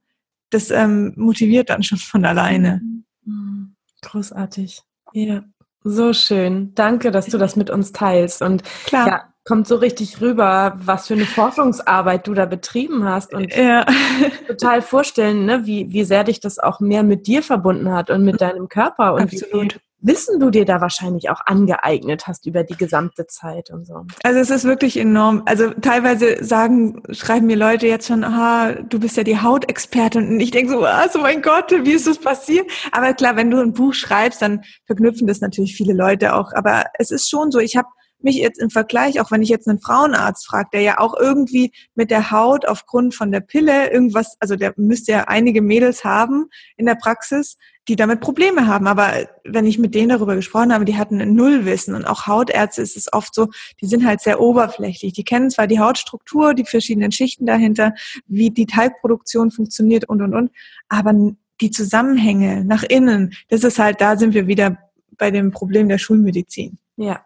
das ähm, motiviert dann schon von alleine. Mhm. Großartig. Ja, so schön. Danke, dass du das mit uns teilst. Und Klar. Ja, kommt so richtig rüber, was für eine Forschungsarbeit du da betrieben hast und ja. total vorstellen, ne, wie, wie sehr dich das auch mehr mit dir verbunden hat und mit deinem Körper und Absolut. wie Wissen du dir da wahrscheinlich auch angeeignet hast über die gesamte Zeit und so. Also es ist wirklich enorm. Also teilweise sagen, schreiben mir Leute jetzt schon, aha, du bist ja die Hautexpertin und ich denke so, was, oh mein Gott, wie ist das passiert? Aber klar, wenn du ein Buch schreibst, dann verknüpfen das natürlich viele Leute auch. Aber es ist schon so, ich habe mich jetzt im Vergleich, auch wenn ich jetzt einen Frauenarzt frage, der ja auch irgendwie mit der Haut aufgrund von der Pille irgendwas, also der müsste ja einige Mädels haben in der Praxis, die damit Probleme haben. Aber wenn ich mit denen darüber gesprochen habe, die hatten null Wissen. Und auch Hautärzte ist es oft so, die sind halt sehr oberflächlich. Die kennen zwar die Hautstruktur, die verschiedenen Schichten dahinter, wie die Teigproduktion funktioniert und, und, und, aber die Zusammenhänge nach innen, das ist halt, da sind wir wieder bei dem Problem der Schulmedizin. Ja,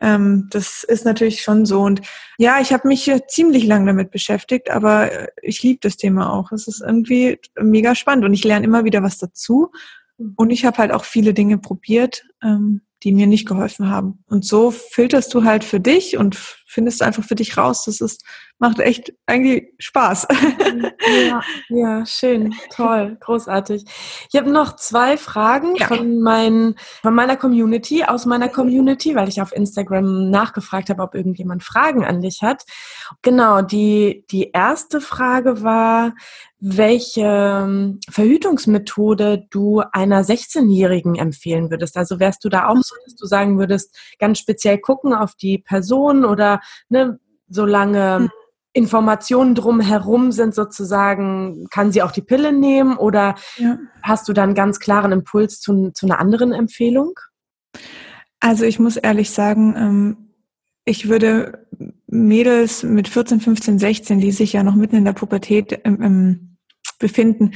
ähm, das ist natürlich schon so. Und ja, ich habe mich ziemlich lang damit beschäftigt, aber äh, ich liebe das Thema auch. Es ist irgendwie mega spannend und ich lerne immer wieder was dazu. Und ich habe halt auch viele Dinge probiert, ähm, die mir nicht geholfen haben. Und so filterst du halt für dich und findest einfach für dich raus. Das ist, macht echt eigentlich Spaß. Ja, ja schön, toll, großartig. Ich habe noch zwei Fragen ja. von, mein, von meiner Community, aus meiner Community, weil ich auf Instagram nachgefragt habe, ob irgendjemand Fragen an dich hat. Genau, die, die erste Frage war, welche ähm, Verhütungsmethode du einer 16-Jährigen empfehlen würdest. Also wärst du da auch so, dass du sagen würdest, ganz speziell gucken auf die Person oder ne, solange hm. Informationen drumherum sind sozusagen, kann sie auch die Pille nehmen oder ja. hast du dann ganz klaren Impuls zu, zu einer anderen Empfehlung? Also ich muss ehrlich sagen, ähm, ich würde Mädels mit 14, 15, 16, die sich ja noch mitten in der Pubertät ähm, ähm befinden,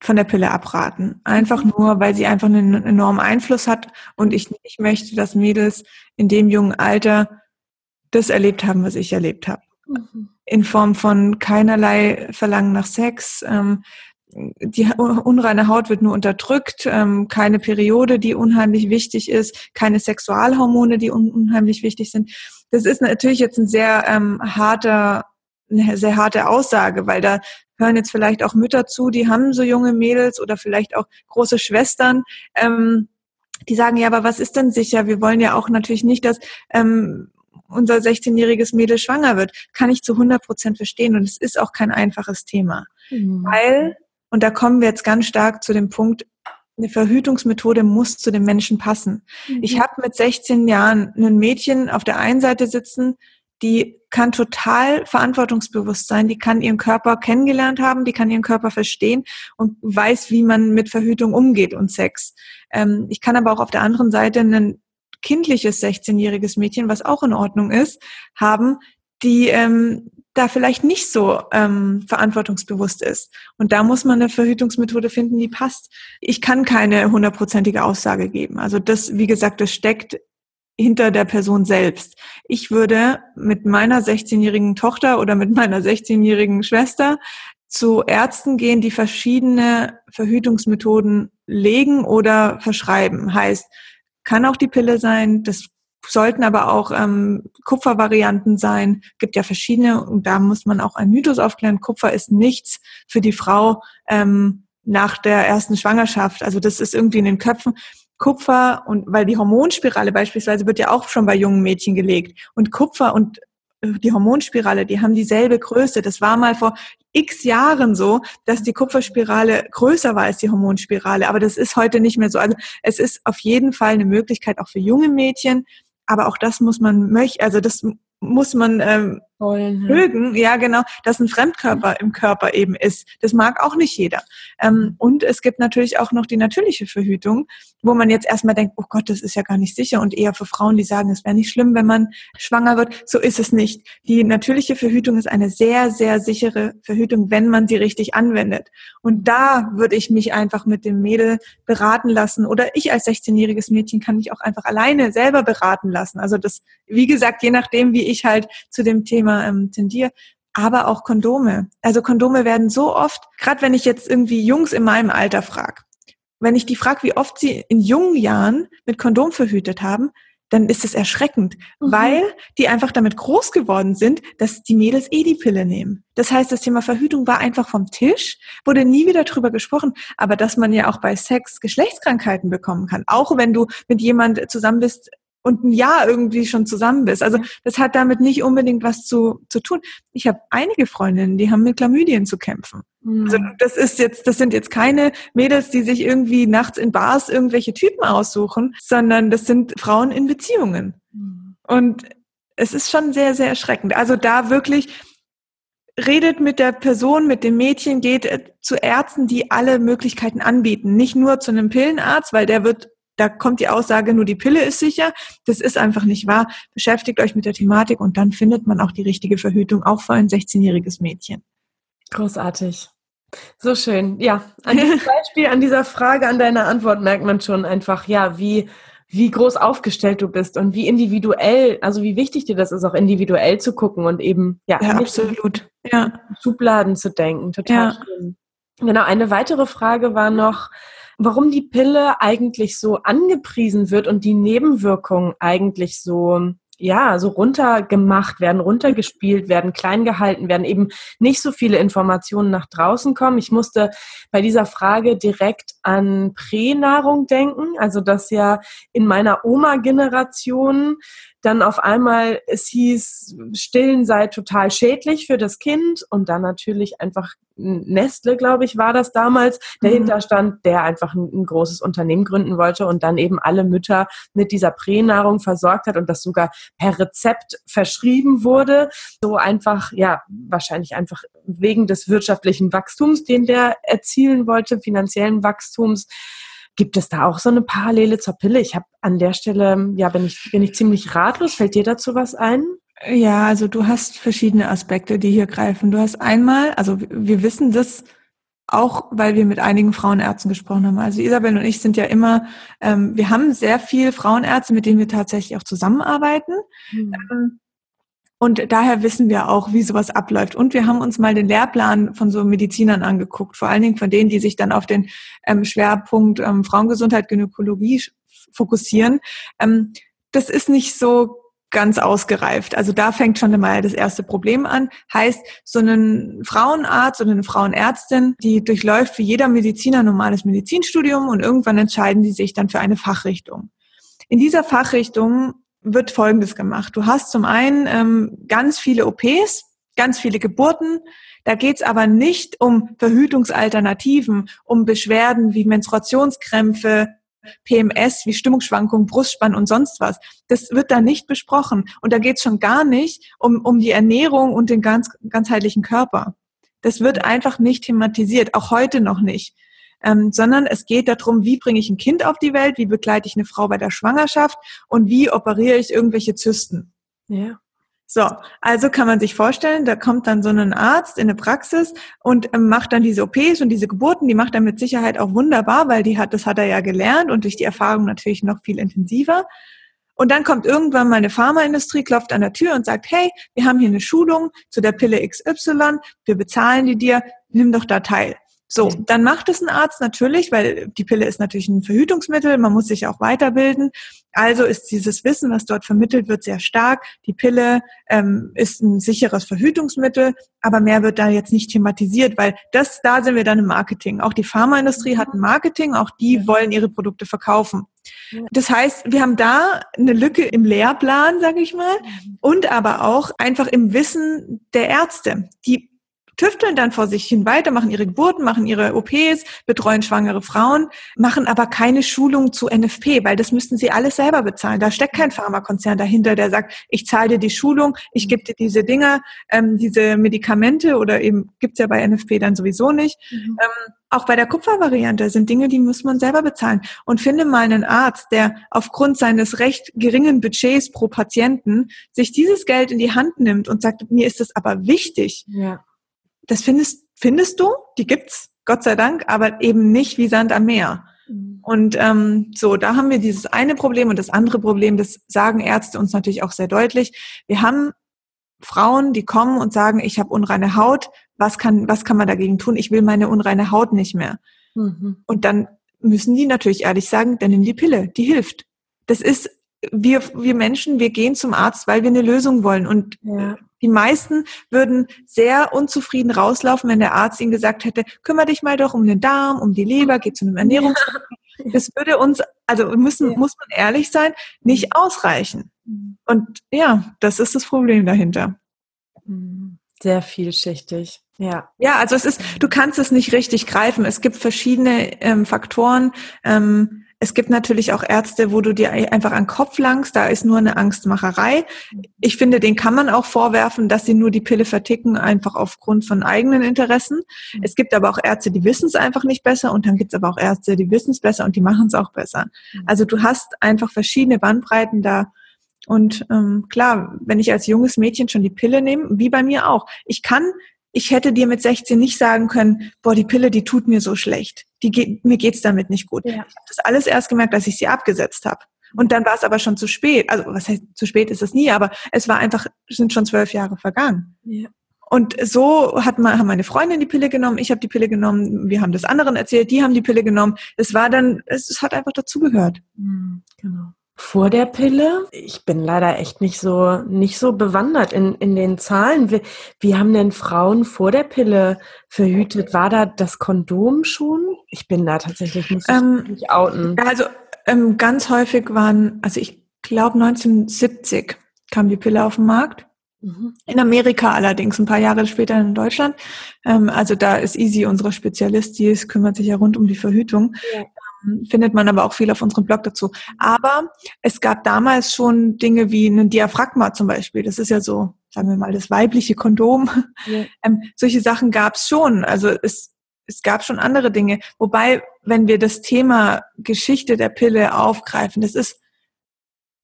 von der Pille abraten. Einfach mhm. nur, weil sie einfach einen enormen Einfluss hat und ich nicht möchte, dass Mädels in dem jungen Alter das erlebt haben, was ich erlebt habe. Mhm. In Form von keinerlei Verlangen nach Sex. Ähm, die unreine Haut wird nur unterdrückt, ähm, keine Periode, die unheimlich wichtig ist, keine Sexualhormone, die un unheimlich wichtig sind. Das ist natürlich jetzt ein sehr ähm, harter eine sehr harte Aussage, weil da hören jetzt vielleicht auch Mütter zu, die haben so junge Mädels oder vielleicht auch große Schwestern, ähm, die sagen, ja, aber was ist denn sicher? Wir wollen ja auch natürlich nicht, dass ähm, unser 16-jähriges Mädel schwanger wird. Kann ich zu 100 Prozent verstehen und es ist auch kein einfaches Thema. Mhm. Weil, und da kommen wir jetzt ganz stark zu dem Punkt, eine Verhütungsmethode muss zu dem Menschen passen. Mhm. Ich habe mit 16 Jahren ein Mädchen auf der einen Seite sitzen, die kann total verantwortungsbewusst sein, die kann ihren Körper kennengelernt haben, die kann ihren Körper verstehen und weiß, wie man mit Verhütung umgeht und Sex. Ähm, ich kann aber auch auf der anderen Seite ein kindliches 16-jähriges Mädchen, was auch in Ordnung ist, haben, die ähm, da vielleicht nicht so ähm, verantwortungsbewusst ist. Und da muss man eine Verhütungsmethode finden, die passt. Ich kann keine hundertprozentige Aussage geben. Also das, wie gesagt, das steckt hinter der Person selbst. Ich würde mit meiner 16-jährigen Tochter oder mit meiner 16-jährigen Schwester zu Ärzten gehen, die verschiedene Verhütungsmethoden legen oder verschreiben. Heißt, kann auch die Pille sein, das sollten aber auch ähm, Kupfervarianten sein. Gibt ja verschiedene und da muss man auch einen Mythos aufklären. Kupfer ist nichts für die Frau ähm, nach der ersten Schwangerschaft. Also das ist irgendwie in den Köpfen. Kupfer und weil die Hormonspirale beispielsweise wird ja auch schon bei jungen Mädchen gelegt und Kupfer und äh, die Hormonspirale, die haben dieselbe Größe. Das war mal vor x Jahren so, dass die Kupferspirale größer war als die Hormonspirale. Aber das ist heute nicht mehr so. Also es ist auf jeden Fall eine Möglichkeit auch für junge Mädchen. Aber auch das muss man möchten, also das muss man ähm, Wollen, ja. mögen, ja genau, dass ein Fremdkörper im Körper eben ist. Das mag auch nicht jeder. Ähm, und es gibt natürlich auch noch die natürliche Verhütung, wo man jetzt erstmal denkt, oh Gott, das ist ja gar nicht sicher und eher für Frauen, die sagen, es wäre nicht schlimm, wenn man schwanger wird. So ist es nicht. Die natürliche Verhütung ist eine sehr, sehr sichere Verhütung, wenn man sie richtig anwendet. Und da würde ich mich einfach mit dem Mädel beraten lassen oder ich als 16-jähriges Mädchen kann mich auch einfach alleine selber beraten lassen. Also das, wie gesagt, je nachdem, wie ich halt zu dem Thema ähm, tendiere, aber auch Kondome. Also Kondome werden so oft, gerade wenn ich jetzt irgendwie Jungs in meinem Alter frage, wenn ich die frage, wie oft sie in jungen Jahren mit Kondom verhütet haben, dann ist es erschreckend, mhm. weil die einfach damit groß geworden sind, dass die Mädels eh die Pille nehmen. Das heißt, das Thema Verhütung war einfach vom Tisch, wurde nie wieder drüber gesprochen, aber dass man ja auch bei Sex Geschlechtskrankheiten bekommen kann, auch wenn du mit jemand zusammen bist, und ein Jahr irgendwie schon zusammen bist. Also das hat damit nicht unbedingt was zu, zu tun. Ich habe einige Freundinnen, die haben mit Chlamydien zu kämpfen. Mhm. Also das ist jetzt, das sind jetzt keine Mädels, die sich irgendwie nachts in Bars irgendwelche Typen aussuchen, sondern das sind Frauen in Beziehungen. Mhm. Und es ist schon sehr, sehr erschreckend. Also da wirklich redet mit der Person, mit dem Mädchen, geht zu Ärzten, die alle Möglichkeiten anbieten. Nicht nur zu einem Pillenarzt, weil der wird da kommt die Aussage, nur die Pille ist sicher. Das ist einfach nicht wahr. Beschäftigt euch mit der Thematik und dann findet man auch die richtige Verhütung, auch für ein 16-jähriges Mädchen. Großartig. So schön. Ja, an diesem Beispiel, an dieser Frage, an deiner Antwort merkt man schon einfach, ja, wie, wie groß aufgestellt du bist und wie individuell, also wie wichtig dir das ist, auch individuell zu gucken und eben, ja, ja absolut. Ja. Schubladen zu denken. Total ja. schön. Genau, eine weitere Frage war noch, warum die Pille eigentlich so angepriesen wird und die Nebenwirkungen eigentlich so ja, so runtergemacht werden, runtergespielt werden, klein gehalten werden, eben nicht so viele Informationen nach draußen kommen. Ich musste bei dieser Frage direkt an Pränahrung denken, also dass ja in meiner Oma-Generation dann auf einmal es hieß, Stillen sei total schädlich für das Kind und dann natürlich einfach Nestle, glaube ich, war das damals, dahinter mhm. stand, der einfach ein, ein, großes Unternehmen gründen wollte und dann eben alle Mütter mit dieser Pränahrung versorgt hat und das sogar per Rezept verschrieben wurde. So einfach, ja, wahrscheinlich einfach wegen des wirtschaftlichen Wachstums, den der erzielen wollte, finanziellen Wachstums. Gibt es da auch so eine Parallele zur Pille? Ich habe an der Stelle, ja, bin ich, bin ich ziemlich ratlos. Fällt dir dazu was ein? Ja, also du hast verschiedene Aspekte, die hier greifen. Du hast einmal, also wir wissen das auch, weil wir mit einigen Frauenärzten gesprochen haben. Also Isabel und ich sind ja immer, ähm, wir haben sehr viel Frauenärzte, mit denen wir tatsächlich auch zusammenarbeiten. Mhm. Ähm, und daher wissen wir auch, wie sowas abläuft. Und wir haben uns mal den Lehrplan von so Medizinern angeguckt, vor allen Dingen von denen, die sich dann auf den ähm, Schwerpunkt ähm, Frauengesundheit, Gynäkologie fokussieren. Ähm, das ist nicht so ganz ausgereift. Also da fängt schon mal das erste Problem an. Heißt, so ein Frauenarzt oder eine Frauenärztin, die durchläuft wie jeder Mediziner normales Medizinstudium und irgendwann entscheiden die sich dann für eine Fachrichtung. In dieser Fachrichtung wird Folgendes gemacht. Du hast zum einen ähm, ganz viele OPs, ganz viele Geburten. Da geht's aber nicht um Verhütungsalternativen, um Beschwerden wie Menstruationskrämpfe, PMS, wie Stimmungsschwankungen, Brustspann und sonst was. Das wird da nicht besprochen. Und da geht's schon gar nicht um, um die Ernährung und den ganz, ganzheitlichen Körper. Das wird einfach nicht thematisiert, auch heute noch nicht ähm, sondern es geht darum, wie bringe ich ein Kind auf die Welt, wie begleite ich eine Frau bei der Schwangerschaft und wie operiere ich irgendwelche Zysten. Ja. So, also kann man sich vorstellen, da kommt dann so ein Arzt in eine Praxis und ähm, macht dann diese OPs und diese Geburten, die macht er mit Sicherheit auch wunderbar, weil die hat, das hat er ja gelernt und durch die Erfahrung natürlich noch viel intensiver. Und dann kommt irgendwann mal eine Pharmaindustrie, klopft an der Tür und sagt, hey, wir haben hier eine Schulung zu der Pille XY, wir bezahlen die dir, nimm doch da teil. So, dann macht es ein Arzt natürlich, weil die Pille ist natürlich ein Verhütungsmittel, man muss sich auch weiterbilden. Also ist dieses Wissen, was dort vermittelt wird, sehr stark. Die Pille ähm, ist ein sicheres Verhütungsmittel, aber mehr wird da jetzt nicht thematisiert, weil das, da sind wir dann im Marketing. Auch die Pharmaindustrie hat ein Marketing, auch die wollen ihre Produkte verkaufen. Das heißt, wir haben da eine Lücke im Lehrplan, sage ich mal, mhm. und aber auch einfach im Wissen der Ärzte. Die tüfteln dann vor sich hin weiter, machen ihre Geburten, machen ihre OPs, betreuen schwangere Frauen, machen aber keine Schulung zu NFP, weil das müssten sie alles selber bezahlen. Da steckt kein Pharmakonzern dahinter, der sagt, ich zahle dir die Schulung, ich gebe dir diese Dinger, ähm, diese Medikamente oder eben gibt's ja bei NFP dann sowieso nicht. Mhm. Ähm, auch bei der Kupfervariante sind Dinge, die muss man selber bezahlen. Und finde mal einen Arzt, der aufgrund seines recht geringen Budgets pro Patienten sich dieses Geld in die Hand nimmt und sagt, mir ist das aber wichtig. Ja das findest, findest du, die gibt's, Gott sei Dank, aber eben nicht wie Sand am Meer. Mhm. Und ähm, so, da haben wir dieses eine Problem und das andere Problem, das sagen Ärzte uns natürlich auch sehr deutlich. Wir haben Frauen, die kommen und sagen, ich habe unreine Haut, was kann, was kann man dagegen tun? Ich will meine unreine Haut nicht mehr. Mhm. Und dann müssen die natürlich ehrlich sagen, dann nimm die Pille, die hilft. Das ist, wir, wir Menschen, wir gehen zum Arzt, weil wir eine Lösung wollen. Und ja. Die meisten würden sehr unzufrieden rauslaufen, wenn der Arzt ihnen gesagt hätte, kümmere dich mal doch um den Darm, um die Leber, geh zu einem Ernährungs. Ja. Das würde uns, also müssen, ja. muss man ehrlich sein, nicht mhm. ausreichen. Mhm. Und ja, das ist das Problem dahinter. Mhm. Sehr vielschichtig. Ja. Ja, also es ist, du kannst es nicht richtig greifen. Es gibt verschiedene ähm, Faktoren. Ähm, es gibt natürlich auch Ärzte, wo du dir einfach an den Kopf langst, da ist nur eine Angstmacherei. Ich finde, den kann man auch vorwerfen, dass sie nur die Pille verticken, einfach aufgrund von eigenen Interessen. Mhm. Es gibt aber auch Ärzte, die wissen es einfach nicht besser und dann gibt es aber auch Ärzte, die wissen es besser und die machen es auch besser. Mhm. Also du hast einfach verschiedene Bandbreiten da. Und ähm, klar, wenn ich als junges Mädchen schon die Pille nehme, wie bei mir auch, ich kann ich hätte dir mit 16 nicht sagen können, boah, die Pille, die tut mir so schlecht. Die geht, mir geht's damit nicht gut. Ja. Ich habe das alles erst gemerkt, als ich sie abgesetzt habe. Und dann war es aber schon zu spät. Also was heißt, zu spät ist es nie, aber es war einfach, sind schon zwölf Jahre vergangen. Ja. Und so hat man, haben meine Freundin die Pille genommen, ich habe die Pille genommen, wir haben das anderen erzählt, die haben die Pille genommen. Es war dann, es, es hat einfach dazugehört. Mhm, genau vor der Pille. Ich bin leider echt nicht so, nicht so bewandert in, in den Zahlen. Wie, wie haben denn Frauen vor der Pille verhütet? War da das Kondom schon? Ich bin da tatsächlich nicht, ähm, nicht outen. Also ähm, ganz häufig waren, also ich glaube 1970 kam die Pille auf den Markt. Mhm. In Amerika allerdings, ein paar Jahre später in Deutschland. Ähm, also da ist Easy unsere Spezialist, die ist, kümmert sich ja rund um die Verhütung. Ja findet man aber auch viel auf unserem Blog dazu. Aber es gab damals schon Dinge wie ein Diaphragma zum Beispiel. Das ist ja so, sagen wir mal, das weibliche Kondom. Ja. Ähm, solche Sachen gab es schon. Also es, es gab schon andere Dinge. Wobei, wenn wir das Thema Geschichte der Pille aufgreifen, das ist,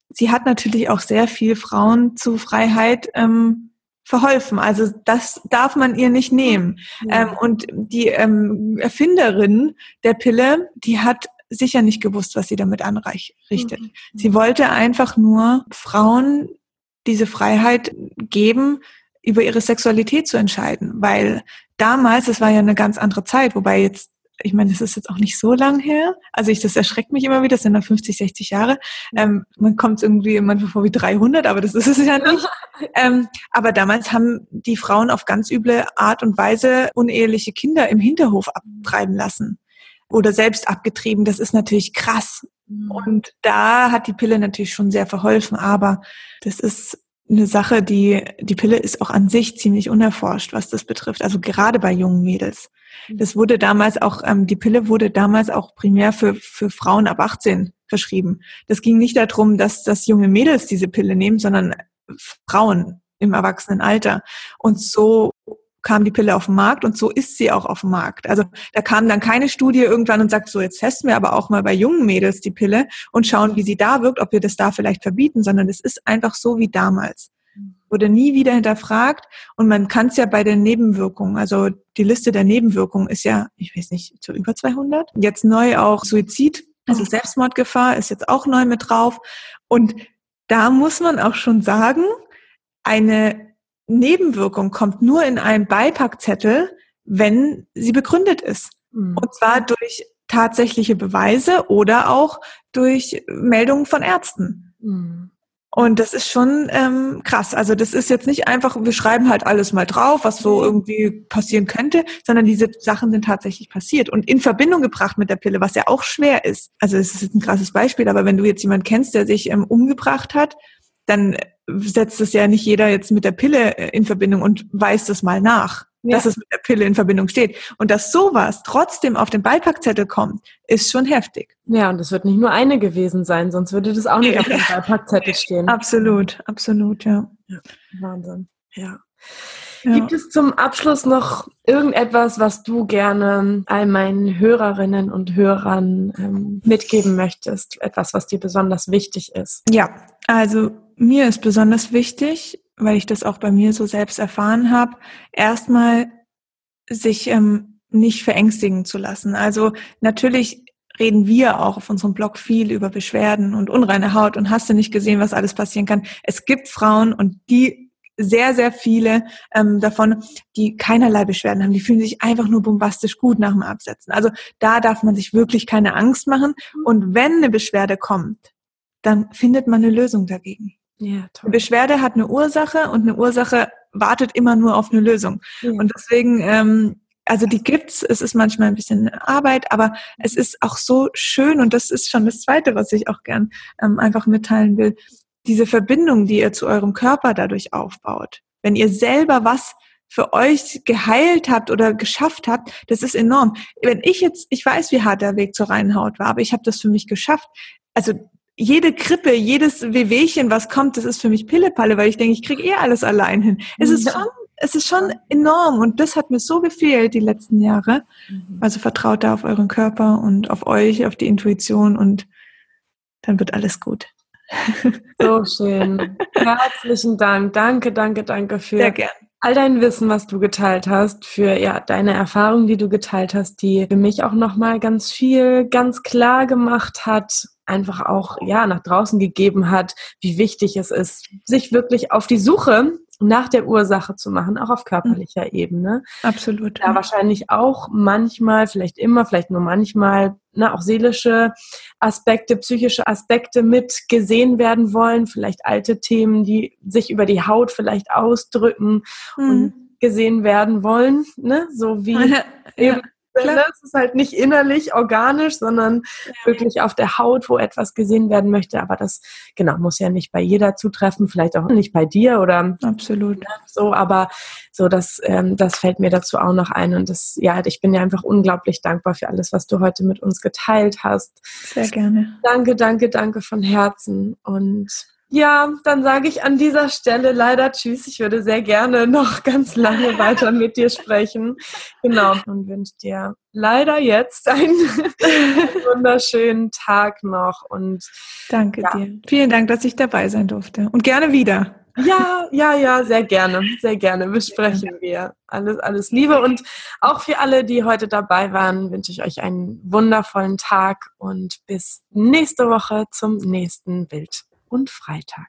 sie hat natürlich auch sehr viel Frauen zu Freiheit ähm, verholfen. Also das darf man ihr nicht nehmen. Ja. Ähm, und die ähm, Erfinderin der Pille, die hat sicher nicht gewusst, was sie damit anrichtet. Mhm. Sie wollte einfach nur Frauen diese Freiheit geben, über ihre Sexualität zu entscheiden, weil damals, es war ja eine ganz andere Zeit, wobei jetzt ich meine, das ist jetzt auch nicht so lang her. Also ich, das erschreckt mich immer wieder, das sind noch 50, 60 Jahre. Ähm, man kommt irgendwie manchmal vor wie 300, aber das ist es ja nicht. ähm, aber damals haben die Frauen auf ganz üble Art und Weise uneheliche Kinder im Hinterhof abtreiben lassen oder selbst abgetrieben. Das ist natürlich krass. Mhm. Und da hat die Pille natürlich schon sehr verholfen, aber das ist eine Sache, die, die Pille ist auch an sich ziemlich unerforscht, was das betrifft. Also gerade bei jungen Mädels. Mhm. Das wurde damals auch, ähm, die Pille wurde damals auch primär für, für Frauen ab 18 verschrieben. Das ging nicht darum, dass, dass junge Mädels diese Pille nehmen, sondern Frauen im Erwachsenenalter. Und so kam die Pille auf den Markt und so ist sie auch auf dem Markt. Also da kam dann keine Studie irgendwann und sagt, so jetzt testen wir aber auch mal bei jungen Mädels die Pille und schauen, wie sie da wirkt, ob wir das da vielleicht verbieten, sondern es ist einfach so wie damals. Wurde nie wieder hinterfragt und man kann es ja bei den Nebenwirkungen, also die Liste der Nebenwirkungen ist ja, ich weiß nicht, zu über 200. Jetzt neu auch Suizid, also Selbstmordgefahr ist jetzt auch neu mit drauf und da muss man auch schon sagen, eine Nebenwirkung kommt nur in einen Beipackzettel, wenn sie begründet ist. Mhm. Und zwar durch tatsächliche Beweise oder auch durch Meldungen von Ärzten. Mhm. Und das ist schon ähm, krass. Also das ist jetzt nicht einfach, wir schreiben halt alles mal drauf, was so irgendwie passieren könnte, sondern diese Sachen sind tatsächlich passiert und in Verbindung gebracht mit der Pille, was ja auch schwer ist. Also es ist jetzt ein krasses Beispiel, aber wenn du jetzt jemanden kennst, der sich ähm, umgebracht hat, dann setzt es ja nicht jeder jetzt mit der Pille äh, in Verbindung und weist es mal nach ja. dass es mit der Pille in Verbindung steht. Und dass sowas trotzdem auf den Beipackzettel kommt, ist schon heftig. Ja, und es wird nicht nur eine gewesen sein, sonst würde das auch nicht ja. auf dem Beipackzettel stehen. Absolut, absolut, ja. ja Wahnsinn, ja. Ja. Gibt es zum Abschluss noch irgendetwas, was du gerne all meinen Hörerinnen und Hörern ähm, mitgeben möchtest? Etwas, was dir besonders wichtig ist? Ja, also mir ist besonders wichtig, weil ich das auch bei mir so selbst erfahren habe, erstmal sich ähm, nicht verängstigen zu lassen. Also natürlich reden wir auch auf unserem Blog viel über Beschwerden und unreine Haut und hast du nicht gesehen, was alles passieren kann. Es gibt Frauen und die sehr, sehr viele ähm, davon, die keinerlei Beschwerden haben. Die fühlen sich einfach nur bombastisch gut nach dem Absetzen. Also da darf man sich wirklich keine Angst machen. Und wenn eine Beschwerde kommt, dann findet man eine Lösung dagegen. Ja, toll. Eine Beschwerde hat eine Ursache und eine Ursache wartet immer nur auf eine Lösung. Ja. Und deswegen, ähm, also die gibt's. Es ist manchmal ein bisschen Arbeit, aber es ist auch so schön und das ist schon das Zweite, was ich auch gern ähm, einfach mitteilen will. Diese Verbindung, die ihr zu eurem Körper dadurch aufbaut. Wenn ihr selber was für euch geheilt habt oder geschafft habt, das ist enorm. Wenn ich jetzt, ich weiß, wie hart der Weg zur reinen Haut war, aber ich habe das für mich geschafft. Also jede Krippe, jedes Wehwehchen, was kommt, das ist für mich Pillepalle, weil ich denke, ich kriege eh alles allein hin. Es ist schon, es ist schon enorm und das hat mir so gefehlt die letzten Jahre. Mhm. Also vertraut da auf euren Körper und auf euch, auf die Intuition und dann wird alles gut. So schön. Herzlichen Dank. Danke, danke, danke für all dein Wissen, was du geteilt hast, für ja deine Erfahrungen, die du geteilt hast, die für mich auch nochmal ganz viel ganz klar gemacht hat, einfach auch ja nach draußen gegeben hat, wie wichtig es ist, sich wirklich auf die Suche nach der Ursache zu machen, auch auf körperlicher mhm. Ebene. Absolut. Da wahrscheinlich auch manchmal, vielleicht immer, vielleicht nur manchmal, ne, auch seelische Aspekte, psychische Aspekte mit gesehen werden wollen, vielleicht alte Themen, die sich über die Haut vielleicht ausdrücken mhm. und gesehen werden wollen, ne? so wie ja, eben Klar. Es ist halt nicht innerlich organisch, sondern ja. wirklich auf der Haut, wo etwas gesehen werden möchte. Aber das, genau, muss ja nicht bei jeder zutreffen, vielleicht auch nicht bei dir oder absolut so. Aber so, das, ähm, das fällt mir dazu auch noch ein. Und das, ja, ich bin ja einfach unglaublich dankbar für alles, was du heute mit uns geteilt hast. Sehr gerne. Danke, danke, danke von Herzen. Und ja, dann sage ich an dieser Stelle leider Tschüss. Ich würde sehr gerne noch ganz lange weiter mit dir sprechen. Genau. Und wünsche dir leider jetzt einen wunderschönen Tag noch. Und danke ja. dir. Vielen Dank, dass ich dabei sein durfte. Und gerne wieder. Ja, ja, ja, sehr gerne, sehr gerne. Besprechen wir. Alles, alles Liebe. Und auch für alle, die heute dabei waren, wünsche ich euch einen wundervollen Tag und bis nächste Woche zum nächsten Bild und Freitag.